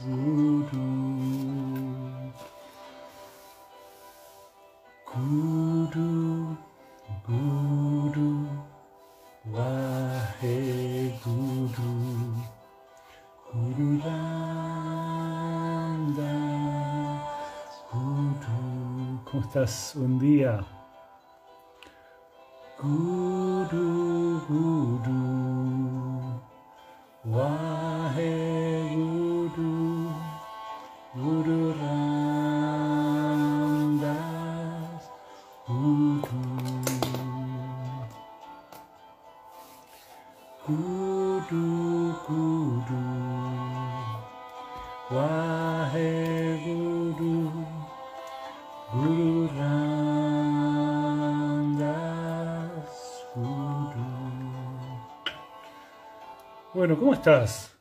Guru. Guru, Guru, Vahe Guru, Guru Randa, Guru. Como estás? Um dia. Estás?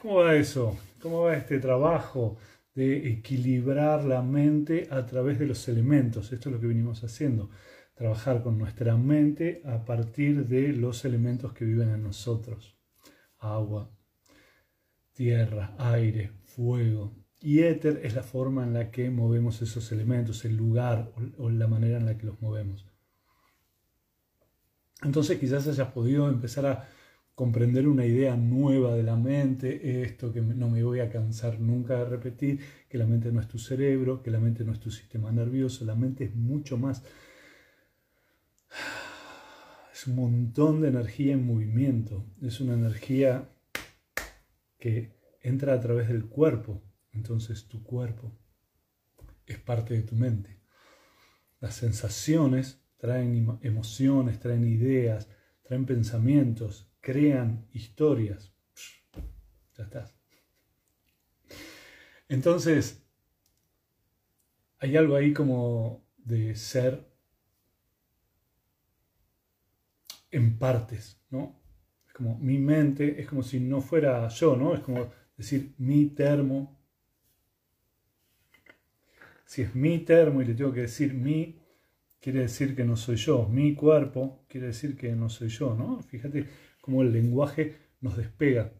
¿Cómo va eso? ¿Cómo va este trabajo de equilibrar la mente a través de los elementos? Esto es lo que venimos haciendo. Trabajar con nuestra mente a partir de los elementos que viven en nosotros. Agua, tierra, aire, fuego. Y éter es la forma en la que movemos esos elementos, el lugar o, la manera en la que los movemos. Entonces quizás hayas podido empezar a comprender una idea nueva de la mente, esto que no me voy a cansar nunca de repetir, que la mente no es tu cerebro, que la mente no es tu sistema nervioso, la mente es mucho más. Es un montón de energía en movimiento, es una energía que entra a través del cuerpo, entonces tu cuerpo es parte de tu mente. Las sensaciones traen emociones, traen ideas, traen pensamientos, crean historias. Ya estás. Entonces, hay algo ahí como de ser en partes, ¿no? Es como mi mente, es como si no fuera yo, ¿no? Es como decir mi termo. Si es mi termo y le tengo que decir mi, quiere decir que no soy yo. Mi cuerpo quiere decir que no soy yo, ¿no? Fíjate cómo el lenguaje nos despega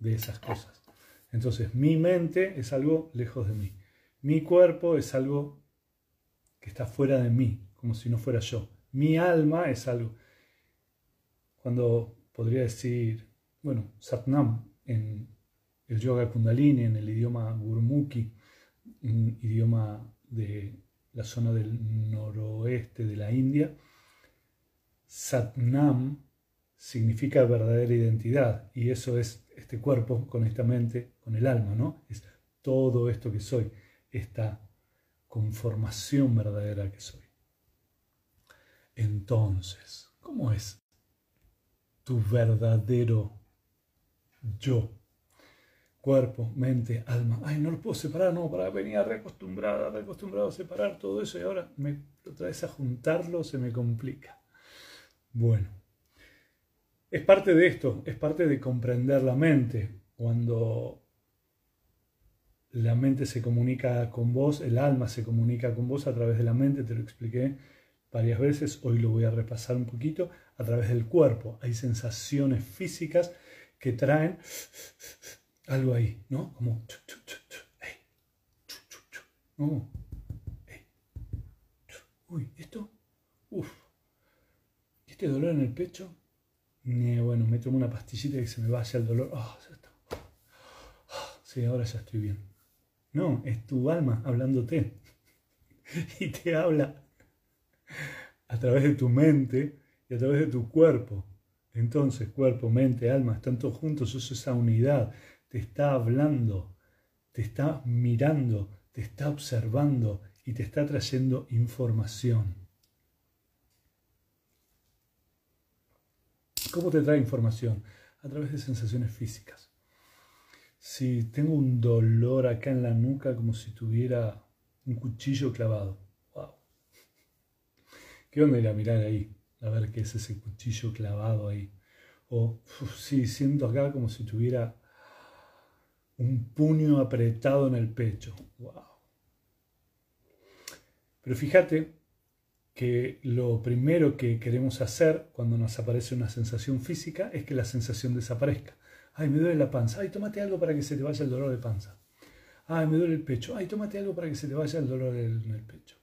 de esas cosas. Entonces, mi mente es algo lejos de mí. Mi cuerpo es algo que está fuera de mí, como si no fuera yo. Mi alma es algo. Cuando podría decir, bueno, Satnam en el yoga kundalini, en el idioma gurmukhi, un idioma de la zona del noroeste de la India, Satnam significa verdadera identidad y eso es este cuerpo con esta mente, con el alma, ¿no? Es todo esto que soy, esta conformación verdadera que soy. Entonces, ¿cómo es tu verdadero yo? Cuerpo, mente, alma. Ay, no lo puedo separar, no, para venía reacostumbrada, reacostumbrado a separar todo eso y ahora me lo traes a juntarlo, se me complica. Bueno, es parte de esto, es parte de comprender la mente. Cuando la mente se comunica con vos, el alma se comunica con vos a través de la mente, te lo expliqué varias veces, hoy lo voy a repasar un poquito, a través del cuerpo. Hay sensaciones físicas que traen algo ahí, ¿no? Como... No. Uy, ¿esto? Uf. ¿Este dolor en el pecho? Bueno, me tomo una pastillita que se me vaya el dolor. Oh, ya está. sí, ahora ya estoy bien. No, es tu alma hablándote. y te habla a través de tu mente y a través de tu cuerpo. Entonces, cuerpo, mente, alma, están todos juntos, es esa unidad. Te está hablando, te está mirando, te está observando y te está trayendo información. ¿Cómo te trae información? A través de sensaciones físicas. Si tengo un dolor acá en la nuca como si tuviera un cuchillo clavado. ¡Wow! ¿Qué onda ir a mirar ahí? A ver qué es ese cuchillo clavado ahí. O sí, siento acá como si tuviera un puño apretado en el pecho. ¡Wow! Pero fíjate que lo primero que queremos hacer cuando nos aparece una sensación física es que la sensación desaparezca. Ay, me duele la panza. Ay, tómate algo para que se te vaya el dolor de panza. Ay, me duele el pecho. Ay, tómate algo para que se te vaya el dolor en el pecho.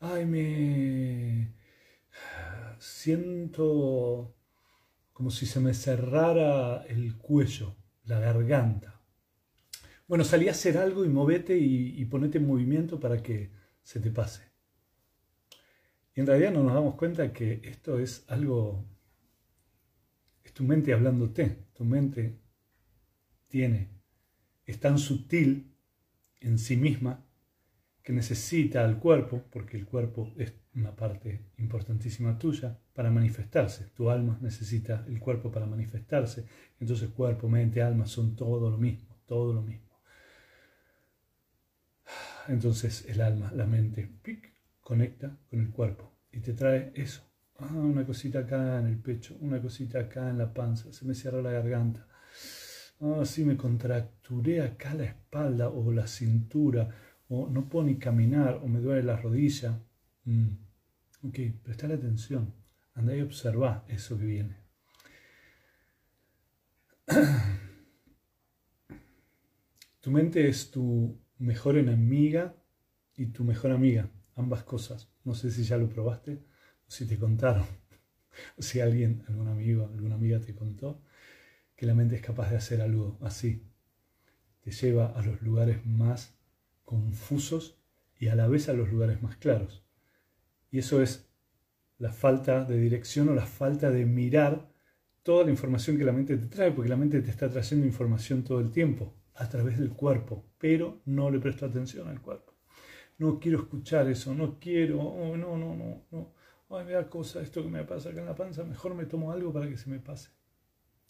Ay, me siento como si se me cerrara el cuello, la garganta. Bueno, salí a hacer algo y movete y, y ponete en movimiento para que se te pase. Y en realidad no nos damos cuenta que esto es algo, es tu mente hablándote, tu mente tiene, es tan sutil en sí misma que necesita al cuerpo, porque el cuerpo es una parte importantísima tuya, para manifestarse. Tu alma necesita el cuerpo para manifestarse. Entonces cuerpo, mente, alma son todo lo mismo, todo lo mismo. Entonces el alma, la mente, conecta con el cuerpo y te trae eso. Ah, una cosita acá en el pecho, una cosita acá en la panza, se me cierra la garganta. Ah, me contracturé acá la espalda o la cintura o no puedo ni caminar, o me duele la rodilla. Mm. Ok, presta atención, anda y observa eso que viene. Tu mente es tu mejor enemiga y tu mejor amiga, ambas cosas. No sé si ya lo probaste o si te contaron, si alguien, algún amigo, alguna amiga te contó que la mente es capaz de hacer algo así. Te lleva a los lugares más confusos y a la vez a los lugares más claros. Y eso es la falta de dirección o la falta de mirar toda la información que la mente te trae, porque la mente te está trayendo información todo el tiempo a través del cuerpo, pero no le presto atención al cuerpo. No quiero escuchar eso, no quiero, oh, no, no, no, no. Ay, me da cosa esto que me pasa acá en la panza, mejor me tomo algo para que se me pase.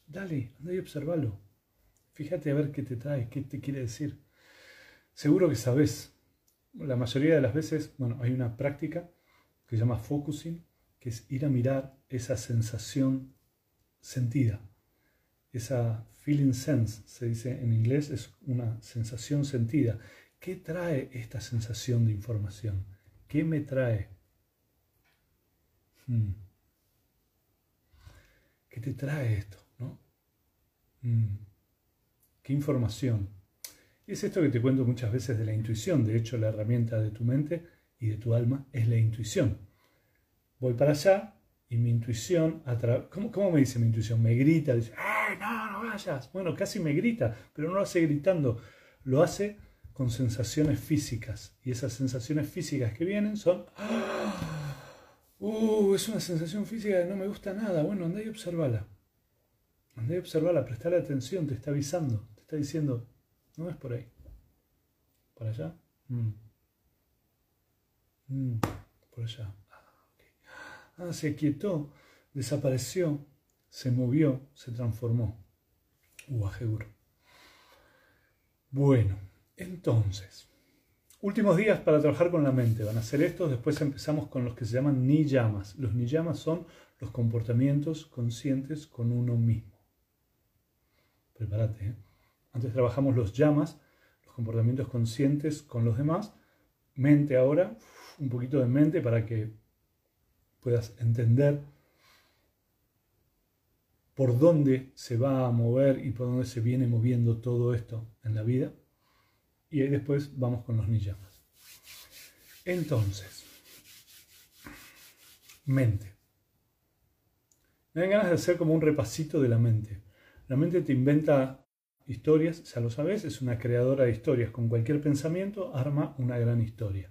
Dale, anda y observalo. Fíjate a ver qué te trae, qué te quiere decir. Seguro que sabes. La mayoría de las veces, bueno, hay una práctica que se llama focusing, que es ir a mirar esa sensación sentida. Esa feeling sense, se dice en inglés, es una sensación sentida. ¿Qué trae esta sensación de información? ¿Qué me trae? Hmm. ¿Qué te trae esto? ¿no? Hmm. ¿Qué información? Y es esto que te cuento muchas veces de la intuición. De hecho, la herramienta de tu mente y de tu alma es la intuición. Voy para allá y mi intuición, ¿Cómo, ¿cómo, me dice mi intuición? Me grita, dice, ¡ay, no, no vayas! Bueno, casi me grita, pero no lo hace gritando, lo hace con sensaciones físicas. Y esas sensaciones físicas que vienen son, ¡uh! Es una sensación física que no me gusta nada. Bueno, anda y observala. Anda y observala, prestale atención, te está avisando, te está diciendo, no es por ahí. ¿Para allá? Mm. Mm, por allá. Ah, ah, se quietó, desapareció, se movió, se transformó. Uajegur. Bueno, entonces, últimos días para trabajar con la mente. Van a ser estos, después empezamos con los que se llaman niyamas. Los niyamas son los comportamientos conscientes con uno mismo. Prepárate, ¿eh? Antes trabajamos los llamas, los comportamientos conscientes con los demás. Mente ahora, un poquito de mente para que puedas entender por dónde se va a mover y por dónde se viene moviendo todo esto en la vida. Y ahí después vamos con los niyamas. Entonces, mente. Me dan ganas de hacer como un repasito de la mente. La mente te inventa Historias, ya lo sabes, es una creadora de historias. Con cualquier pensamiento arma una gran historia.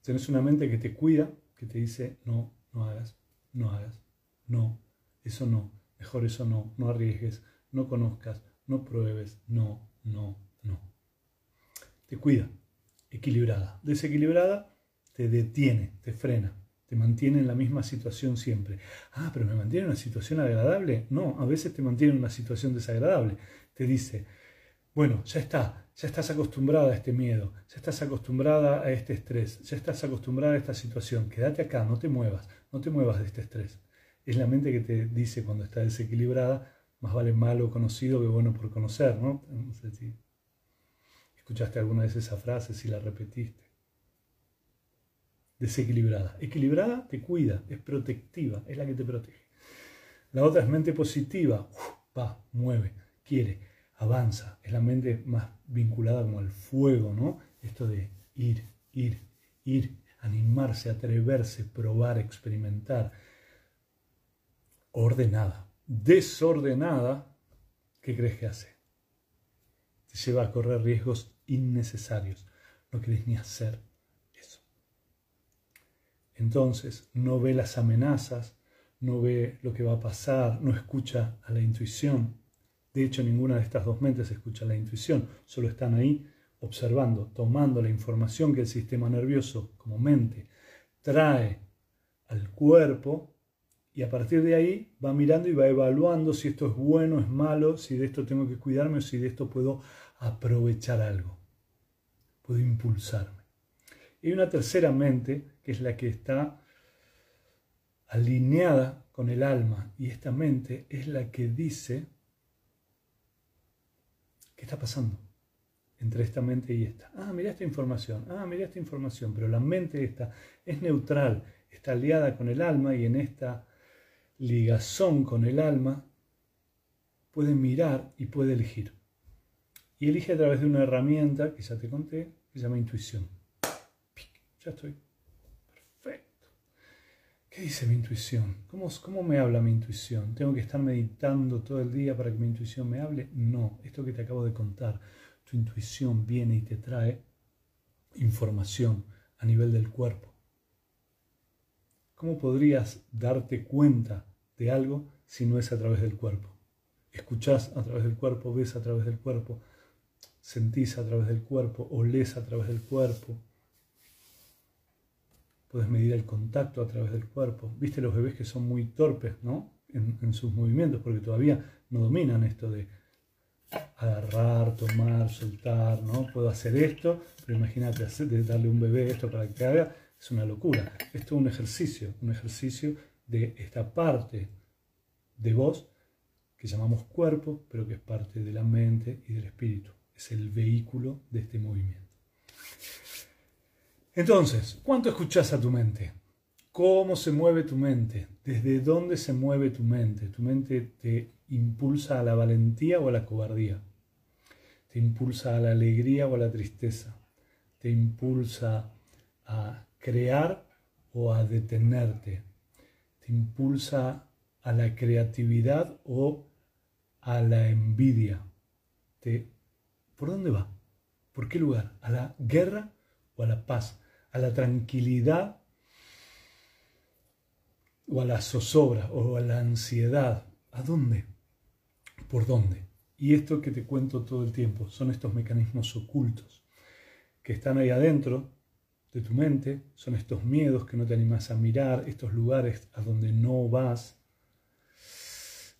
Tienes una mente que te cuida, que te dice, no, no hagas, no hagas, no, eso no, mejor eso no, no arriesgues, no conozcas, no pruebes, no, no. Te cuida, equilibrada. Desequilibrada, te detiene, te frena, te mantiene en la misma situación siempre. Ah, pero me mantiene en una situación agradable. No, a veces te mantiene en una situación desagradable te dice, bueno, ya está, ya estás acostumbrada a este miedo, ya estás acostumbrada a este estrés, ya estás acostumbrada a esta situación, quédate acá, no te muevas, no te muevas de este estrés. Es la mente que te dice cuando está desequilibrada, más vale malo conocido que bueno por conocer, ¿no? Escuchaste alguna vez esa frase, si la repetiste. Desequilibrada. Equilibrada te cuida, es protectiva, es la que te protege. La otra es mente positiva, va, mueve quiere. avanza. Es la mente más vinculada como al fuego, ¿no? Esto de ir, ir, ir, animarse, atreverse, probar, experimentar. Ordenada. Desordenada, ¿qué crees que hace? Te lleva a correr riesgos innecesarios. No querés ni hacer eso. Entonces, no ve las amenazas, no ve lo que va a pasar, no escucha a la intuición. De hecho, ninguna de estas dos mentes escucha la intuición, solo están ahí observando, tomando la información que el sistema nervioso como mente trae al cuerpo y a partir de ahí va mirando y va evaluando si esto es bueno, es malo, si de esto tengo que cuidarme o si de esto puedo aprovechar algo, puedo impulsarme. Y una tercera mente que es la que está alineada con el alma y esta mente es la que dice qué está pasando entre esta mente y esta. Ah, mira esta información, ah, mira esta información, pero la mente esta es neutral, está aliada con el alma y en esta ligazón con el alma puede mirar y puede elegir. Y elige a través de una herramienta que ya te conté, que se llama intuición. Ya estoy. ¿Qué dice mi intuición? ¿Cómo, ¿Cómo me habla mi intuición? ¿Tengo que estar meditando todo el día para que mi intuición me hable? No, esto que te acabo de contar, tu intuición viene y te trae información a nivel del cuerpo. ¿Cómo podrías darte cuenta de algo si no es a través del cuerpo? Escuchás a través del cuerpo, ves a través del cuerpo, sentís a través del cuerpo, olés a través del cuerpo, puedes medir el contacto a través del cuerpo. Viste los bebés que son muy torpes, ¿no? En, sus movimientos, porque todavía no dominan esto de agarrar, tomar, soltar, ¿no? Puedo hacer esto, pero imagínate darle a un bebé esto para que haga, es una locura. Esto es un ejercicio, un ejercicio de esta parte de vos que llamamos cuerpo, pero que es parte de la mente y del espíritu. Es el vehículo de este movimiento. Entonces, ¿cuánto escuchas a tu mente? ¿Cómo se mueve tu mente? ¿Desde dónde se mueve tu mente? ¿Tu mente te impulsa a la valentía o a la cobardía? ¿Te impulsa a la alegría o a la tristeza? ¿Te impulsa a crear o a detenerte? ¿Te impulsa a la creatividad o a la envidia? ¿Por dónde va? ¿Por qué lugar? ¿A la guerra o a la paz? a la tranquilidad o a la zozobra o a la ansiedad. ¿A dónde? ¿Por dónde? Y esto que te cuento todo el tiempo son estos mecanismos ocultos que están ahí adentro de tu mente, son estos miedos que no te animas a mirar, estos lugares a donde no vas,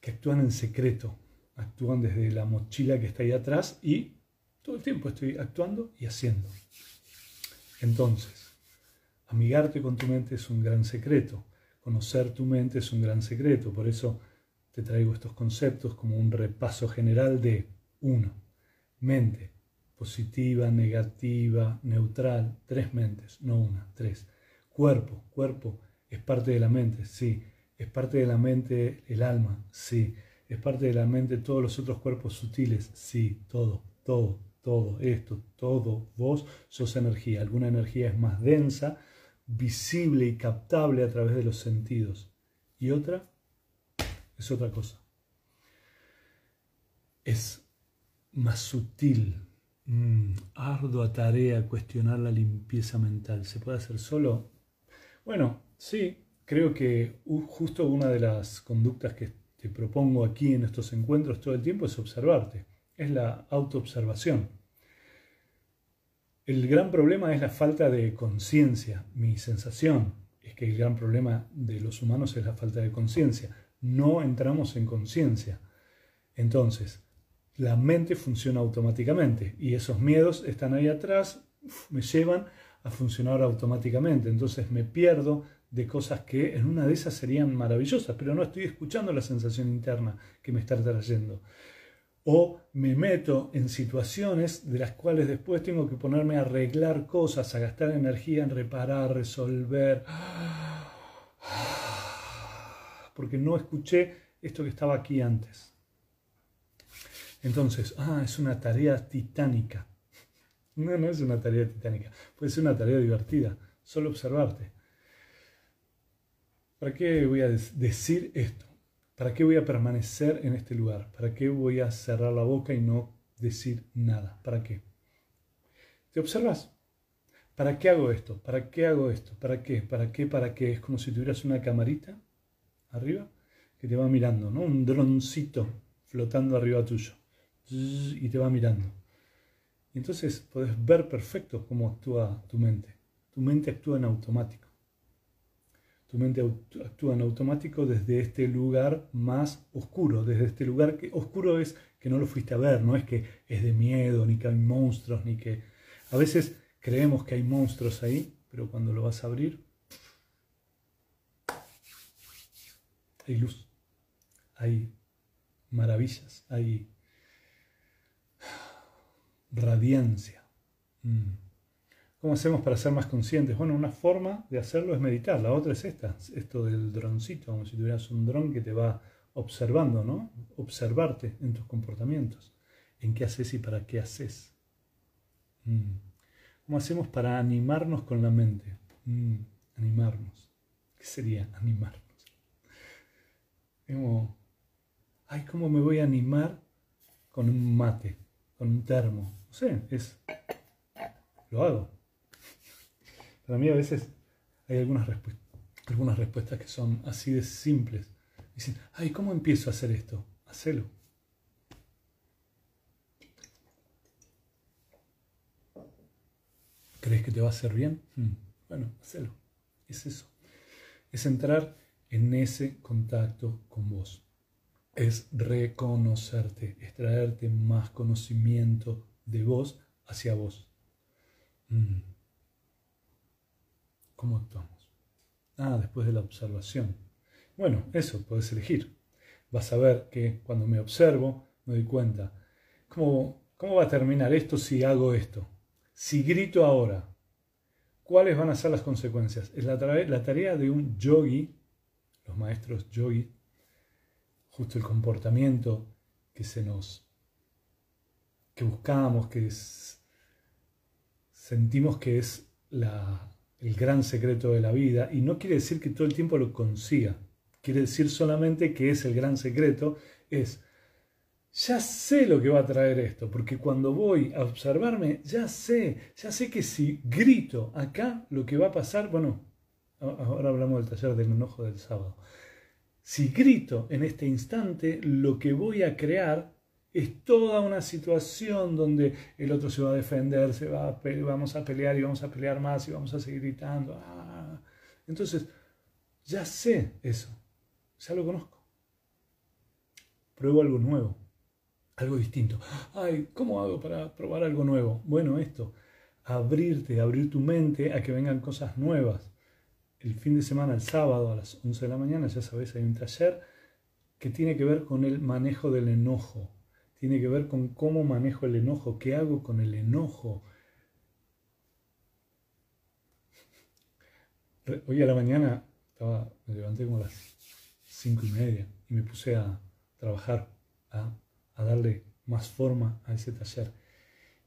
que actúan en secreto, actúan desde la mochila que está ahí atrás y todo el tiempo estoy actuando y haciendo. Entonces, Amigarte con tu mente es un gran secreto. Conocer tu mente es un gran secreto. Por eso te traigo estos conceptos como un repaso general de uno, Mente. Positiva, negativa, neutral. Tres mentes, no una, tres. Cuerpo. Cuerpo es parte de la mente, sí. Es parte de la mente el alma, sí. Es parte de la mente todos los otros cuerpos sutiles, sí. Todo, todo, todo. Esto, todo. Vos sos energía. Alguna energía es más densa visible y captable a través de los sentidos. Y otra es otra cosa. Es más sutil, mm, ardua tarea cuestionar la limpieza mental. ¿Se puede hacer solo? Bueno, sí, creo que justo una de las conductas que te propongo aquí en estos encuentros todo el tiempo es observarte. Es la autoobservación. El gran problema es la falta de conciencia. Mi sensación es que el gran problema de los humanos es la falta de conciencia. No entramos en conciencia. Entonces, la mente funciona automáticamente y esos miedos están ahí atrás, me llevan a funcionar automáticamente. Entonces me pierdo de cosas que en una de esas serían maravillosas, pero no estoy escuchando la sensación interna que me está trayendo o me meto en situaciones de las cuales después tengo que ponerme a arreglar cosas, a gastar energía en reparar, resolver, porque no escuché esto que estaba aquí antes. Entonces, ah, es una tarea titánica. No, no es una tarea titánica. Puede ser una tarea divertida. Solo observarte. ¿Para qué voy a decir esto? ¿Para qué voy a permanecer en este lugar? ¿Para qué voy a cerrar la boca y no decir nada? ¿Para qué? ¿Te observas? ¿Para qué hago esto? ¿Para qué hago esto? ¿Para qué? ¿Para qué? ¿Para qué? Es como si tuvieras una camarita arriba que te va mirando, ¿no? Un droncito flotando arriba tuyo y te va mirando. Y entonces puedes ver perfecto cómo actúa tu mente. Tu mente actúa en automático. Tu mente actúa en automático desde este lugar más oscuro, desde este lugar que oscuro es que no lo fuiste a ver, no es que es de miedo, ni que hay monstruos, ni que... A veces creemos que hay monstruos ahí, pero cuando lo vas a abrir, hay luz, hay maravillas, hay radiancia. Mm. ¿Cómo hacemos para ser más conscientes? Bueno, una forma de hacerlo es meditar, la otra es esta, esto del droncito, como si tuvieras un dron que te va observando, ¿no? Observarte en tus comportamientos, en qué haces y para qué haces. Mm. ¿Cómo hacemos para animarnos con la mente? Mm, animarnos. ¿Qué sería animarnos? Como, ay, ¿cómo me voy a animar con un mate, con un termo? No sé, es, lo hago. Para mí a veces hay algunas, respuestas que son así de simples. Dicen, ay, ¿cómo empiezo a hacer esto? Hacelo. ¿Crees que te va a hacer bien? Hmm. Bueno, hacelo. Es eso. Es entrar en ese contacto con vos. Es reconocerte, es traerte más conocimiento de vos hacia vos. Hmm. ¿Cómo actuamos? Ah, después de la observación. Bueno, eso puedes elegir. Vas a ver que cuando me observo me doy cuenta. ¿Cómo, cómo va a terminar esto si hago esto? Si grito ahora, ¿cuáles van a ser las consecuencias? Es la, tarea de un yogi, los maestros yogi, justo el comportamiento que se nos, que buscamos, que sentimos que es la, el gran secreto de la vida, y no quiere decir que todo el tiempo lo consiga, quiere decir solamente que es el gran secreto, es ya sé lo que va a traer esto, porque cuando voy a observarme, ya sé, ya sé que si grito acá, lo que va a pasar, bueno, ahora hablamos del taller del enojo del sábado, si grito en este instante, lo que voy a crear es toda una situación donde el otro se va a defender, se va a vamos a pelear y vamos a pelear más y vamos a seguir gritando. Ah. Entonces, ya sé eso, ya lo conozco. Pruebo algo nuevo algo distinto. Ay, ¿cómo hago para probar algo nuevo? Bueno, esto, abrirte, abrir tu mente a que vengan cosas nuevas. El fin de semana, el sábado a las 11 de la mañana, ya sabes, hay un taller que tiene que ver con el manejo del enojo. Tiene que ver con cómo manejo el enojo, qué hago con el enojo. Hoy a la mañana me levanté como a las cinco y media y me puse a trabajar, a darle más forma a ese taller.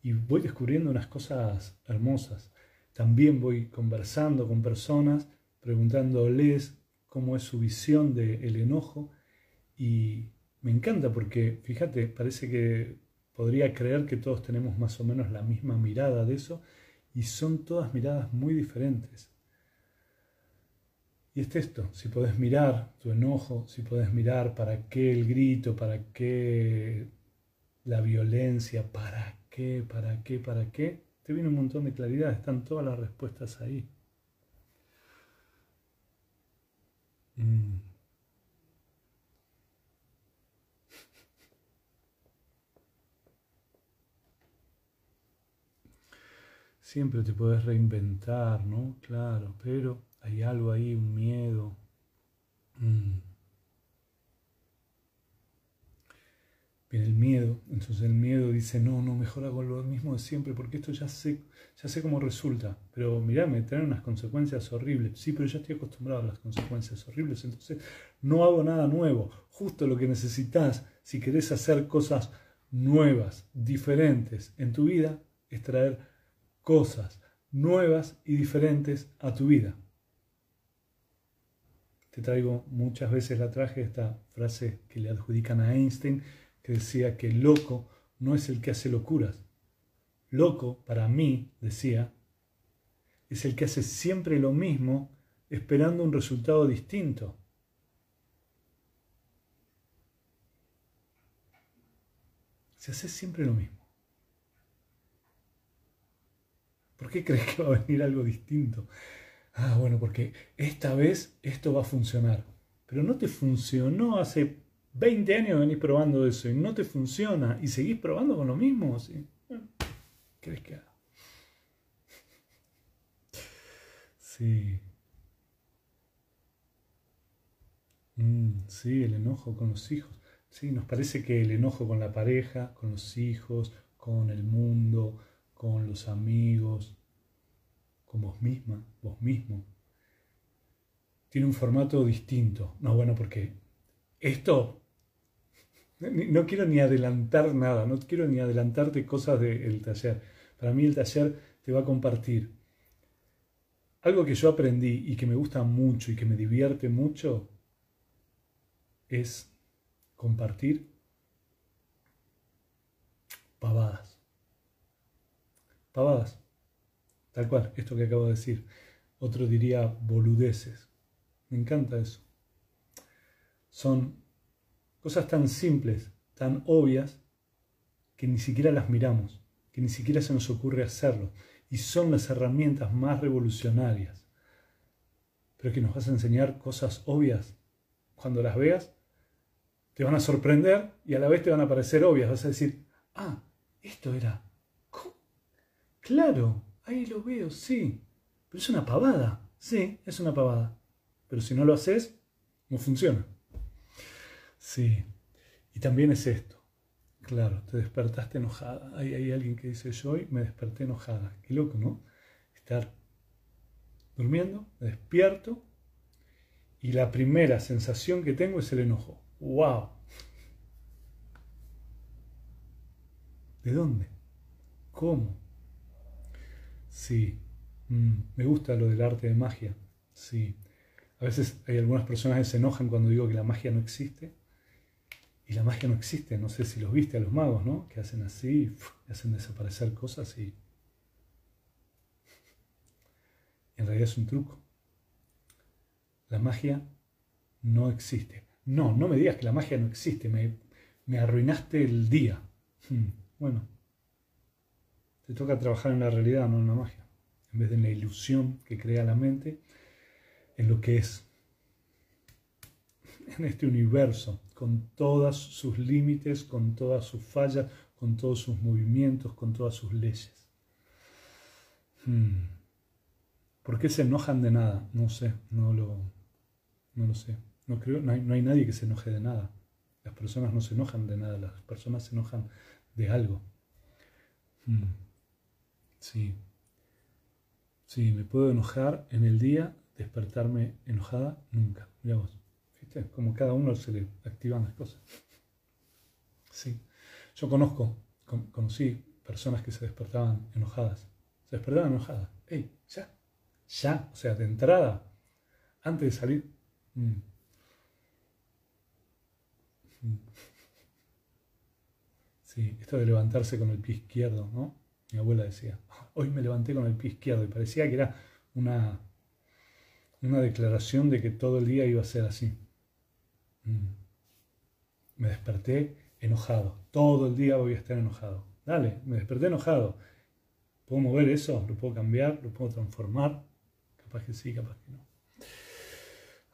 Y voy descubriendo unas cosas hermosas. También voy conversando con personas, preguntándoles cómo es su visión del enojo. Y me encanta porque, fíjate, parece que podría creer que todos tenemos más o menos la misma mirada de eso. Y son todas miradas muy diferentes. Y es esto, si podés mirar tu enojo, si podés mirar para qué el grito, para qué la violencia, para qué, para qué, para qué, te viene un montón de claridad, están todas las respuestas ahí. Mm. Siempre te puedes reinventar, ¿no? Claro, pero hay algo ahí, un miedo. Mm. El miedo, entonces el miedo dice, no, no, mejor hago lo mismo de siempre, porque esto ya sé, ya sé cómo resulta. Pero mirá, me traen unas consecuencias horribles. Sí, pero ya estoy acostumbrado a las consecuencias horribles, entonces no hago nada nuevo. Justo lo que necesitas si querés hacer cosas nuevas, diferentes en tu vida es traer cosas nuevas y diferentes a tu vida. Te traigo muchas veces la traje esta frase que le adjudican a Einstein, que decía que loco no es el que hace locuras. Loco, para mí, decía, es el que hace siempre lo mismo esperando un resultado distinto. Se hace siempre lo mismo. ¿Por qué crees que va a venir algo distinto? Ah, bueno, porque esta vez esto va a funcionar. Pero no te funcionó hace 20 años venís probando eso y no te funciona y seguís probando con lo mismo. ¿sí? ¿Qué crees que? Sí. Mm, sí, el enojo con los hijos. Sí, nos parece que el enojo con la pareja, con los hijos, con el mundo, con los amigos, con vos misma, vos mismo, tiene un formato distinto. No, bueno, porque esto, no quiero ni adelantar nada, no quiero ni adelantarte cosas del taller. Para mí el taller te va a compartir algo que yo aprendí y que me gusta mucho y que me divierte mucho es compartir pavadas. Tal cual, esto que acabo de decir. Otro diría boludeces. Me encanta eso. Son cosas tan simples, tan obvias, que ni siquiera las miramos, que ni siquiera se nos ocurre hacerlo. Y son las herramientas más revolucionarias. Pero que nos vas a enseñar cosas obvias. Cuando las veas, te van a sorprender y a la vez te van a parecer obvias. Vas a decir, ah, esto era... Claro, ahí lo veo, sí. Pero es una pavada. Sí, es una pavada. Pero si no lo haces, no funciona. Sí. Y también es esto. Claro, te despertaste enojada. Hay, hay alguien que dice, yo hoy me desperté enojada. Qué loco, ¿no? Estar durmiendo, me despierto y la primera sensación que tengo es el enojo. ¡Wow! ¿De dónde? ¿Cómo? Sí, mm, me gusta lo del arte de magia. Sí. A veces hay algunas personas que se enojan cuando digo que la magia no existe. Y la magia no existe. No sé si los viste a los magos, ¿no? Que hacen así, y hacen desaparecer cosas y... En realidad es un truco. La magia no existe. No, no me digas que la magia no existe. Me, me arruinaste el día. Hmm, bueno, te toca trabajar en la realidad, no en la magia. En vez de en la ilusión que crea la mente, en lo que es. En este universo, con todos sus límites, con todas sus fallas, con todos sus movimientos, con todas sus leyes. Hmm. ¿Por qué se enojan de nada? No sé, no lo, no lo sé. No, creo, no hay, nadie que se enoje de nada. Las personas no se enojan de nada, las personas se enojan de algo. Hmm. Sí. Sí, me puedo enojar en el día, despertarme enojada, nunca. Mira. ¿Viste? Como cada uno se le activan las cosas. Sí. Yo conozco, conocí personas que se despertaban enojadas. Se despertaban enojadas. ¡Ey! Ya. Ya. O sea, de entrada, antes de salir. Mm. Sí, esto de levantarse con el pie izquierdo, ¿no? Mi abuela decía, hoy me levanté con el pie izquierdo y parecía que era una, una declaración de que todo el día iba a ser así. Mm. Me desperté enojado, todo el día voy a estar enojado. Dale, me desperté enojado. ¿Puedo mover eso? ¿Lo puedo cambiar? ¿Lo puedo transformar? Capaz que sí, capaz que no.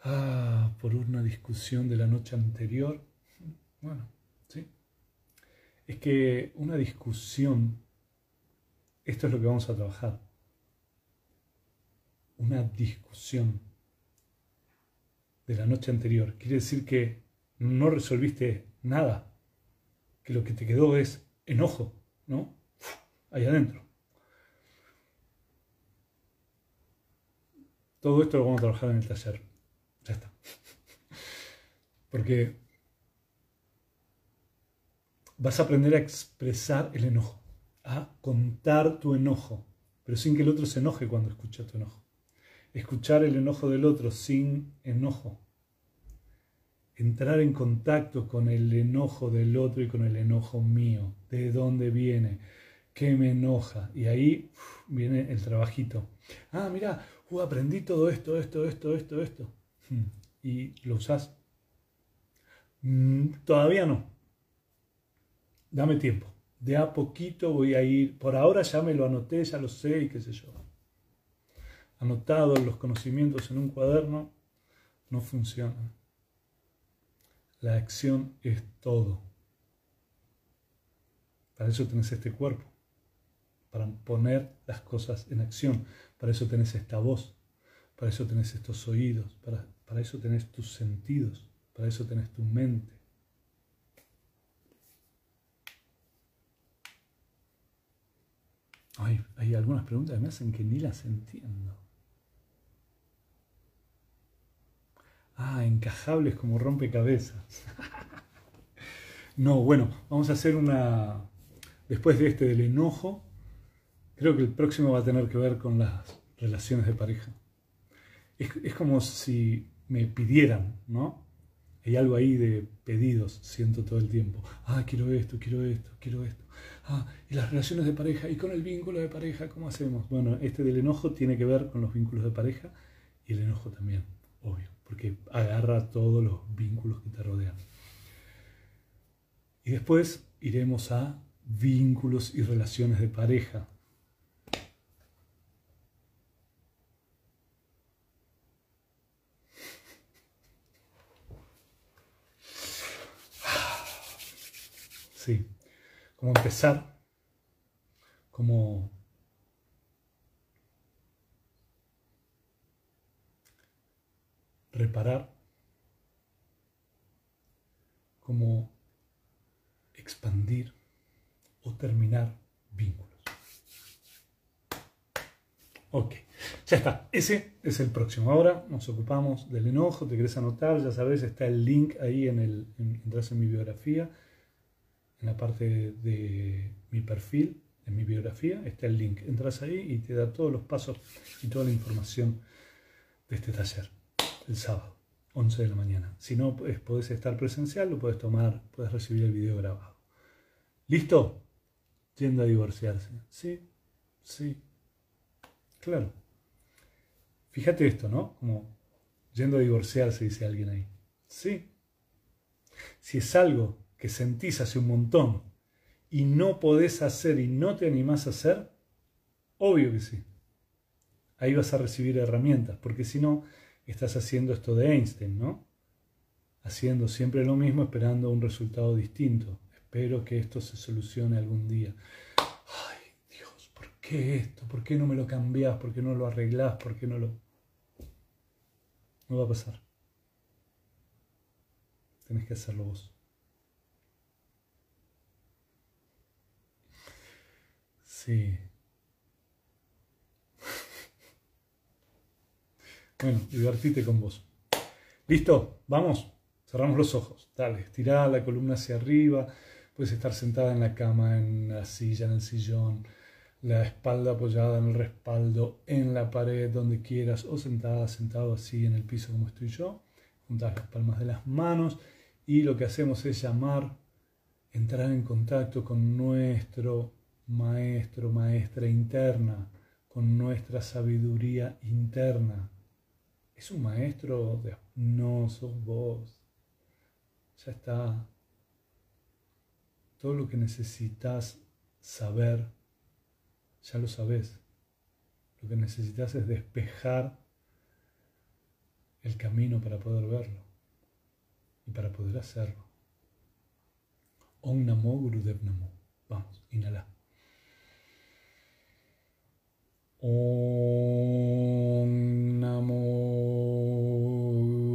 Ah, por una discusión de la noche anterior. Bueno, sí. Es que una discusión esto es lo que vamos a trabajar. Una discusión de la noche anterior. Quiere decir que no resolviste nada, que lo que te quedó es enojo, ¿no? Ahí adentro. Todo esto lo vamos a trabajar en el taller. Ya está. Porque vas a aprender a expresar el enojo, a contar tu enojo, pero sin que el otro se enoje cuando escucha tu enojo. Escuchar el enojo del otro sin enojo. Entrar en contacto con el enojo del otro y con el enojo mío. ¿De dónde viene? ¿Qué me enoja? Y ahí viene el trabajito. Ah, mira, uh, aprendí todo esto, esto, esto, esto, esto. Hmm, y lo usás. Mm, todavía no. Dame tiempo. De a poquito voy a ir. Por ahora ya me lo anoté, ya lo sé y qué sé yo. Anotado los conocimientos en un cuaderno no funciona. La acción es todo. Para eso tenés este cuerpo para poner las cosas en acción. Para eso tenés esta voz, para eso tenés estos oídos, para, para eso tenés tus sentidos, para eso tenés tu mente. Ay, hay algunas preguntas que me hacen que ni las entiendo. Ah, encajables como rompecabezas. no, bueno, vamos a hacer una... Después de este del enojo, Creo que el próximo va a tener que ver con las relaciones de pareja. Es, como si me pidieran, ¿no? Hay algo ahí de pedidos, siento todo el tiempo. Ah, quiero esto, quiero esto, quiero esto. Ah, y las relaciones de pareja, y con el vínculo de pareja, ¿cómo hacemos? Bueno, este del enojo tiene que ver con los vínculos de pareja y el enojo también, obvio, porque agarra todos los vínculos que te rodean. Y después iremos a vínculos y relaciones de pareja, Sí, como empezar, como reparar, como expandir o terminar vínculos. Ok, ya está. Ese es el próximo. Ahora nos ocupamos del enojo. Te querés anotar, ya sabes, está el link ahí en el, entras en mi biografía en la parte de mi perfil, en mi biografía, está el link. Entras ahí y te da todos los pasos y toda la información de este taller, el sábado, 11 de la mañana. Si no podés estar presencial, lo puedes tomar, puedes recibir el video grabado. ¿Listo? Yendo a divorciarse. Sí, sí. Claro. Fíjate esto, ¿no? Como yendo a divorciarse, dice alguien ahí. Sí. Si es algo que sentís hace un montón y no podés hacer y no te animás a hacer, obvio que sí. Ahí vas a recibir herramientas, porque si no, estás haciendo esto de Einstein, ¿no? Haciendo siempre lo mismo, esperando un resultado distinto. Espero que esto se solucione algún día. Ay, Dios, ¿por qué esto? ¿Por qué no me lo cambiás? ¿Por qué no lo arreglás? ¿Por qué no lo... No va a pasar. Tenés que hacerlo vos. Sí. Bueno, divertite con vos. ¿Listo? Vamos. Cerramos los ojos. Dale, estirá la columna hacia arriba. Puedes estar sentada en la cama, en la silla, en el sillón. La espalda apoyada en el respaldo, en la pared, donde quieras. O sentada, sentado así en el piso como estoy yo. Juntas las palmas de las manos. Y lo que hacemos es llamar, entrar en contacto con nuestro maestro, maestra interna, con nuestra sabiduría interna. Es un maestro de... No, sos vos. Ya está. Todo lo que necesitas saber, ya lo sabes. Lo que necesitas es despejar el camino para poder verlo y para poder hacerlo. Om. Vamos, inhala. Om Namo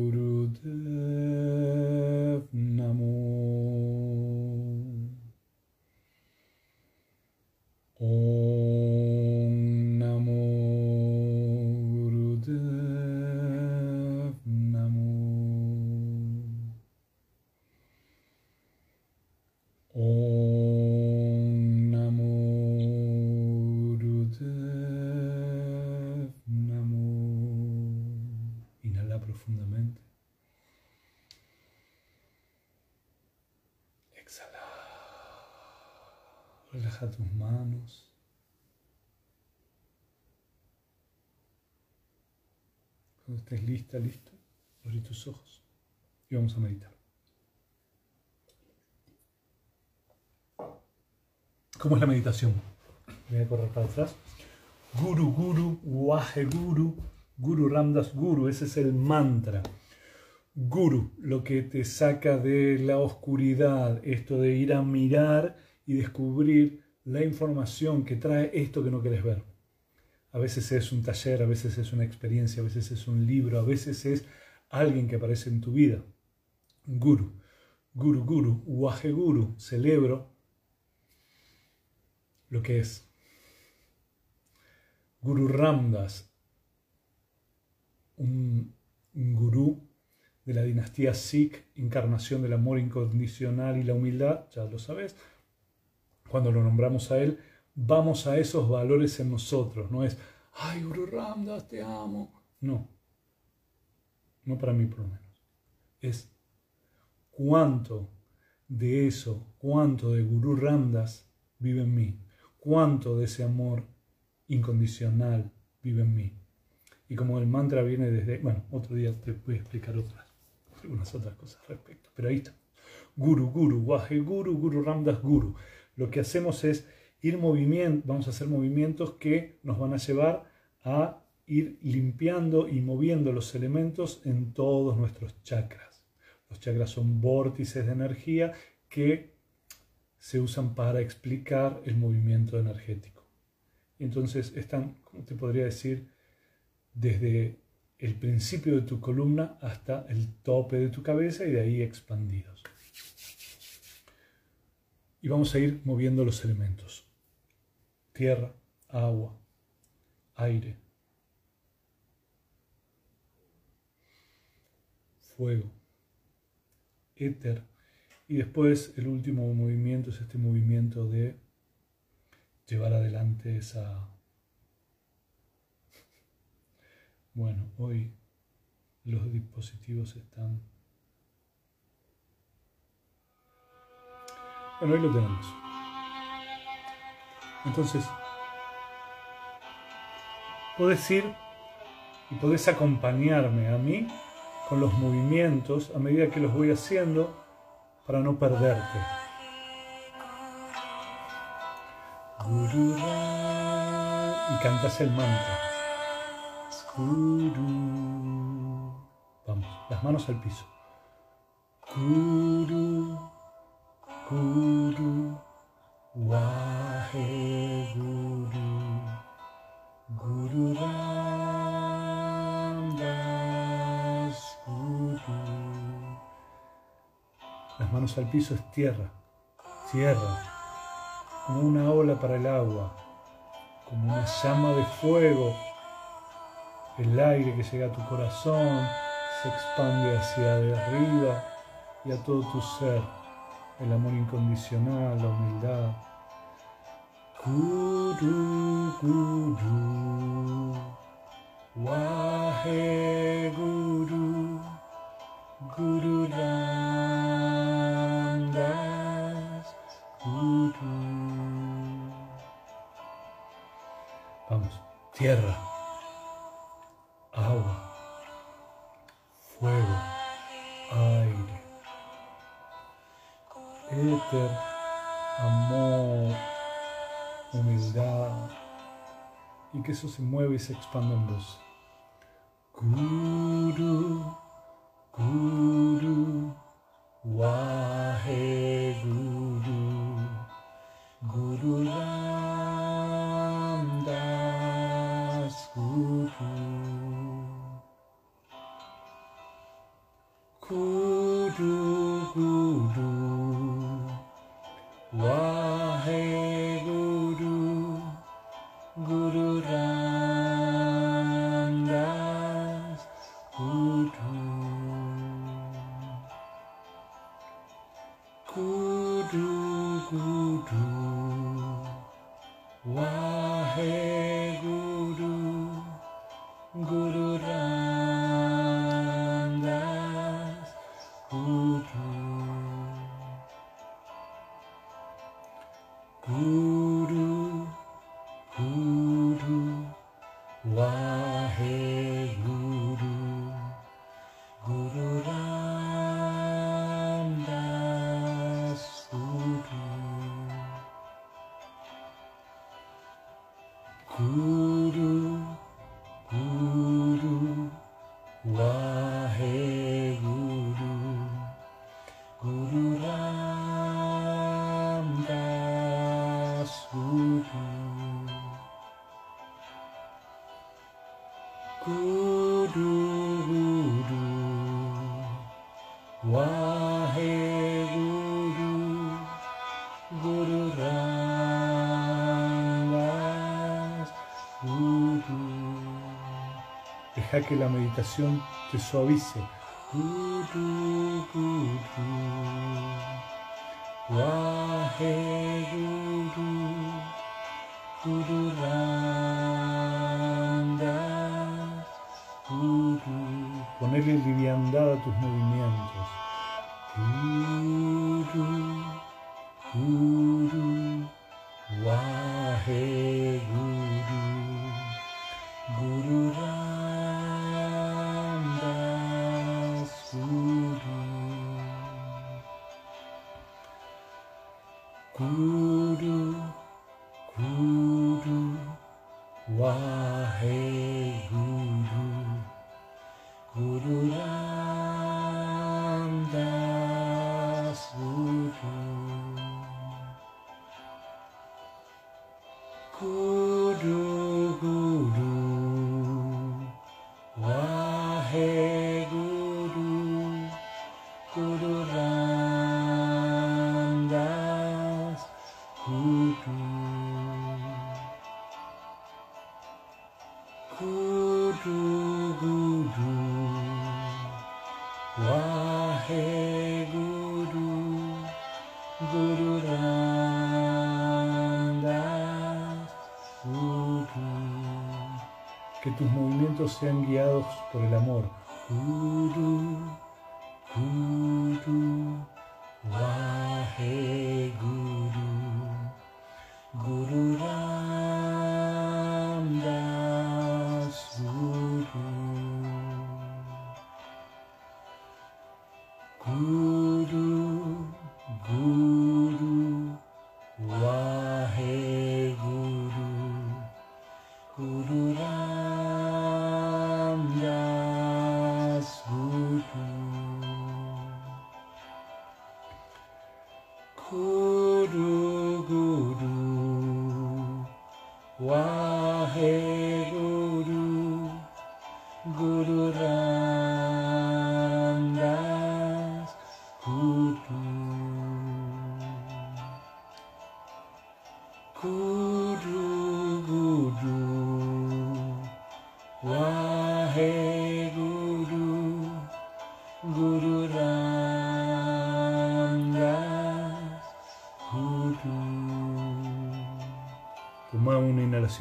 Gurudev Namo. Om Namo Gurudev Namo. Om Relaja tus manos. Cuando estés lista, listo, abrí tus ojos y vamos a meditar. ¿Cómo es la meditación? Voy a correr para atrás. Guru, Guru, Wahe Guru, Guru Ramdas Guru, ese es el mantra. Guru, lo que te saca de la oscuridad, esto de ir a mirar y descubrir la información que trae esto que no quieres ver. A veces es un taller, a veces es una experiencia, a veces es un libro, a veces es alguien que aparece en tu vida. Guru, Guru, Guru, Wahe Guru, celebro lo que es. Guru Ramdas, un, gurú de la dinastía Sikh, encarnación del amor incondicional y la humildad, ya lo sabes. Cuando lo nombramos a él, vamos a esos valores en nosotros, no es, ay, Guru Ramdas, te amo. No, no para mí por lo menos. Es cuánto de eso, cuánto de Guru Ramdas vive en mí cuánto de ese amor incondicional vive en mí. Y como el mantra viene desde, bueno, otro día te voy a explicar otras, algunas otras cosas al respecto, pero ahí está. Guru, Guru, Waje Guru, Guru Ramdas Guru. Lo que hacemos es ir movimiento, vamos a hacer movimientos que nos van a llevar a ir limpiando y moviendo los elementos en todos nuestros chakras. Los chakras son vórtices de energía que se usan para explicar el movimiento energético. Entonces están, como te podría decir, desde el principio de tu columna hasta el tope de tu cabeza y de ahí expandidos. Y vamos a ir moviendo los elementos. Tierra, agua, aire, fuego, éter, y después el último movimiento es este movimiento de llevar adelante esa... Bueno, hoy los dispositivos están... Bueno, hoy lo tenemos. Entonces, puedes ir y podés acompañarme a mí con los movimientos a medida que los voy haciendo para no perderte. Y cantas el mantra. Vamos, las manos al piso. Guru, Guru, Wahe Guru, Guru Las manos al piso es tierra, tierra, como una ola para el agua, como una llama de fuego. El aire que llega a tu corazón se expande hacia arriba y a todo tu ser. El amor incondicional, la humildad. Guru, guru, wahe guru, guru Vamos, tierra, éter, amor, humildad, y que eso se mueve y se expande en vos. Guru, Guru, Wahe Guru, Guru Que la meditación te suavice. Ponerle liviandad a tus movimientos. Waheguru sean guiados por el amor.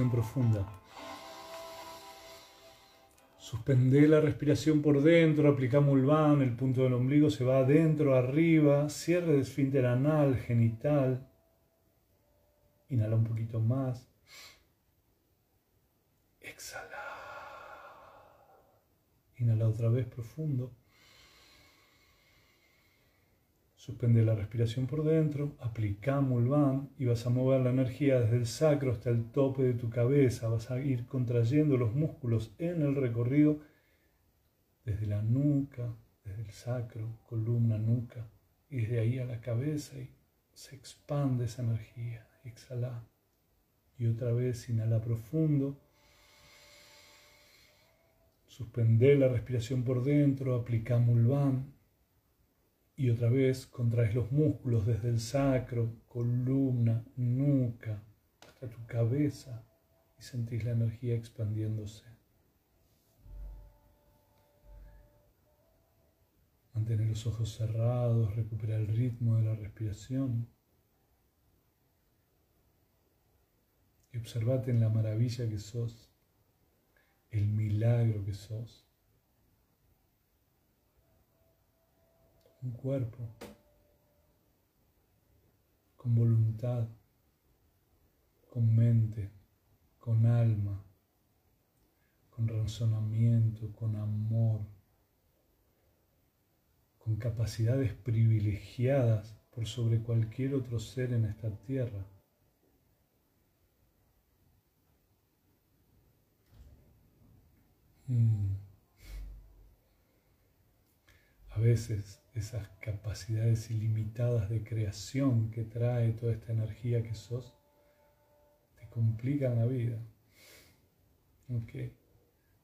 Profunda. Suspende la respiración por dentro, aplica Mulvan, el punto del ombligo se va adentro, arriba, cierre de esfínter anal, genital. Inhala un poquito más. Exhala. Inhala otra vez profundo. Suspende la respiración por dentro, aplica Mulvan y vas a mover la energía desde el sacro hasta el tope de tu cabeza. Vas a ir contrayendo los músculos en el recorrido desde la nuca, desde el sacro, columna, nuca, y desde ahí a la cabeza y se expande esa energía. Exhala. Y otra vez inhala profundo. Suspende la respiración por dentro, aplica Mulvan y otra vez contraes los músculos desde el sacro, columna, nuca, hasta tu cabeza y sentís la energía expandiéndose. Mantén los ojos cerrados, recupera el ritmo de la respiración. Y observate en la maravilla que sos, el milagro que sos. Un cuerpo con voluntad, con mente, con alma, con razonamiento, con amor, con capacidades privilegiadas por sobre cualquier otro ser en esta tierra. Mm. A veces esas capacidades ilimitadas de creación que trae toda esta energía que sos, te complican la vida.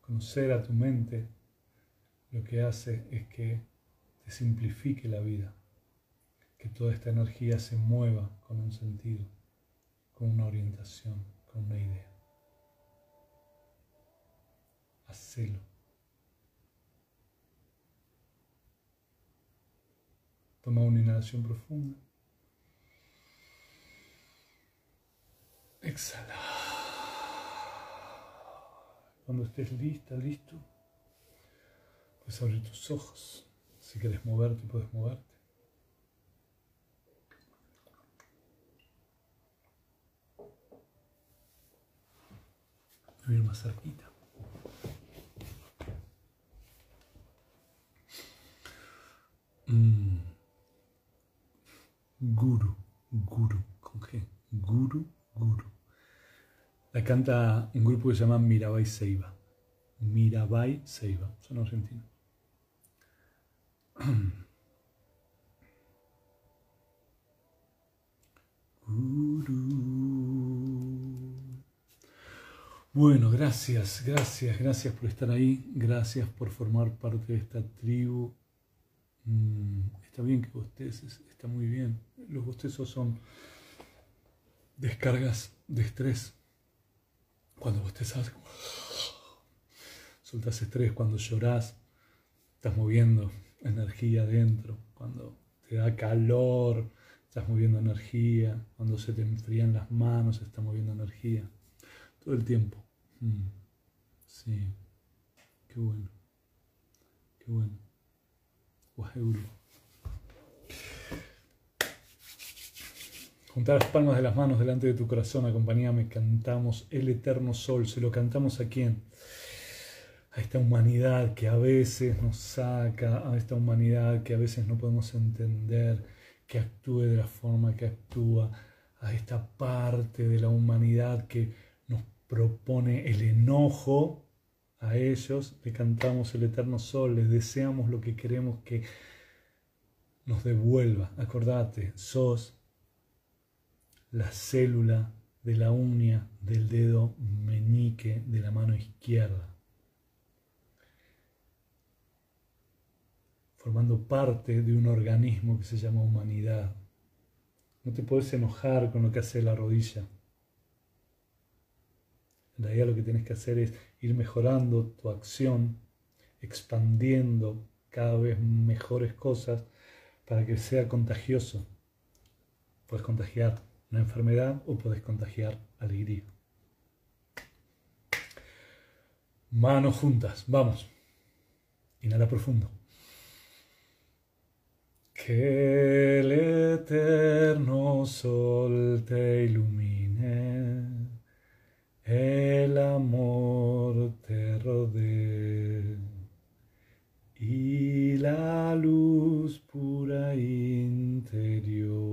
Conocer a tu mente lo que hace es que te simplifique la vida, que toda esta energía se mueva con un sentido, con una orientación, con una idea. Hacelo. Toma una inhalación profunda. Exhala. Cuando estés lista, listo, puedes abrir tus ojos. Si quieres moverte, puedes moverte. Más cerquita. Mm. Guru, Guru, con G. Guru, Guru. La canta un grupo que se llama Mirabai Seiba. Mirabai Seiba, son argentinos. Bueno, gracias, gracias, gracias por estar ahí, gracias por formar parte de esta tribu. Está bien que bosteces, está muy bien. Los bostezos son descargas de estrés. Cuando bostezas, soltas estrés, cuando lloras, estás moviendo energía dentro, cuando te da calor, estás moviendo energía, cuando se te enfrían las manos, estás moviendo energía, todo el tiempo. Mm. Sí, qué bueno, qué bueno. Juntar las palmas de las manos delante de tu corazón, acompañame, cantamos el eterno sol, se lo cantamos a quién? a esta humanidad que a veces nos saca, a esta humanidad que a veces no podemos entender, que actúe de la forma que actúa, a esta parte de la humanidad que nos propone el enojo, a ellos le cantamos el eterno sol, les deseamos lo que queremos que nos devuelva. Acordate, sos la célula de la uña del dedo meñique de la mano izquierda. formando parte de un organismo que se llama humanidad. No te puedes enojar con lo que hace la rodilla. En realidad lo que tienes que hacer es ir mejorando tu acción, expandiendo cada vez mejores cosas para que sea contagioso. Puedes contagiar una enfermedad o puedes contagiar alegría. Manos juntas, vamos. Inhala profundo. Que el eterno sol te ilumine, el amor te rodee y la luz pura interior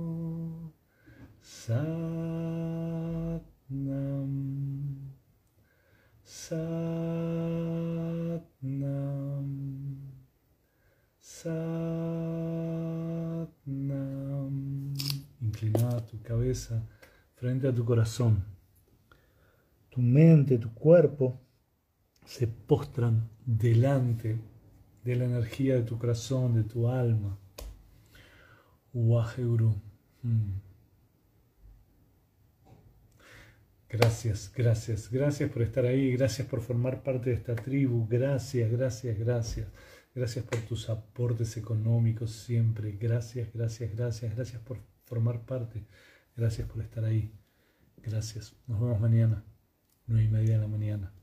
Satnam, Satnam. Satnam. Inclinada tu cabeza frente a tu corazón. Tu mente, tu cuerpo se postran delante de la energía de tu corazón, de tu alma. Waheguru. Gracias, gracias, gracias por estar ahí, gracias por formar parte de esta tribu, gracias, gracias, gracias. Gracias por tus aportes económicos siempre. Gracias, gracias, gracias, gracias por formar parte. Gracias por estar ahí. Gracias. Nos vemos mañana, nueve y media de la mañana.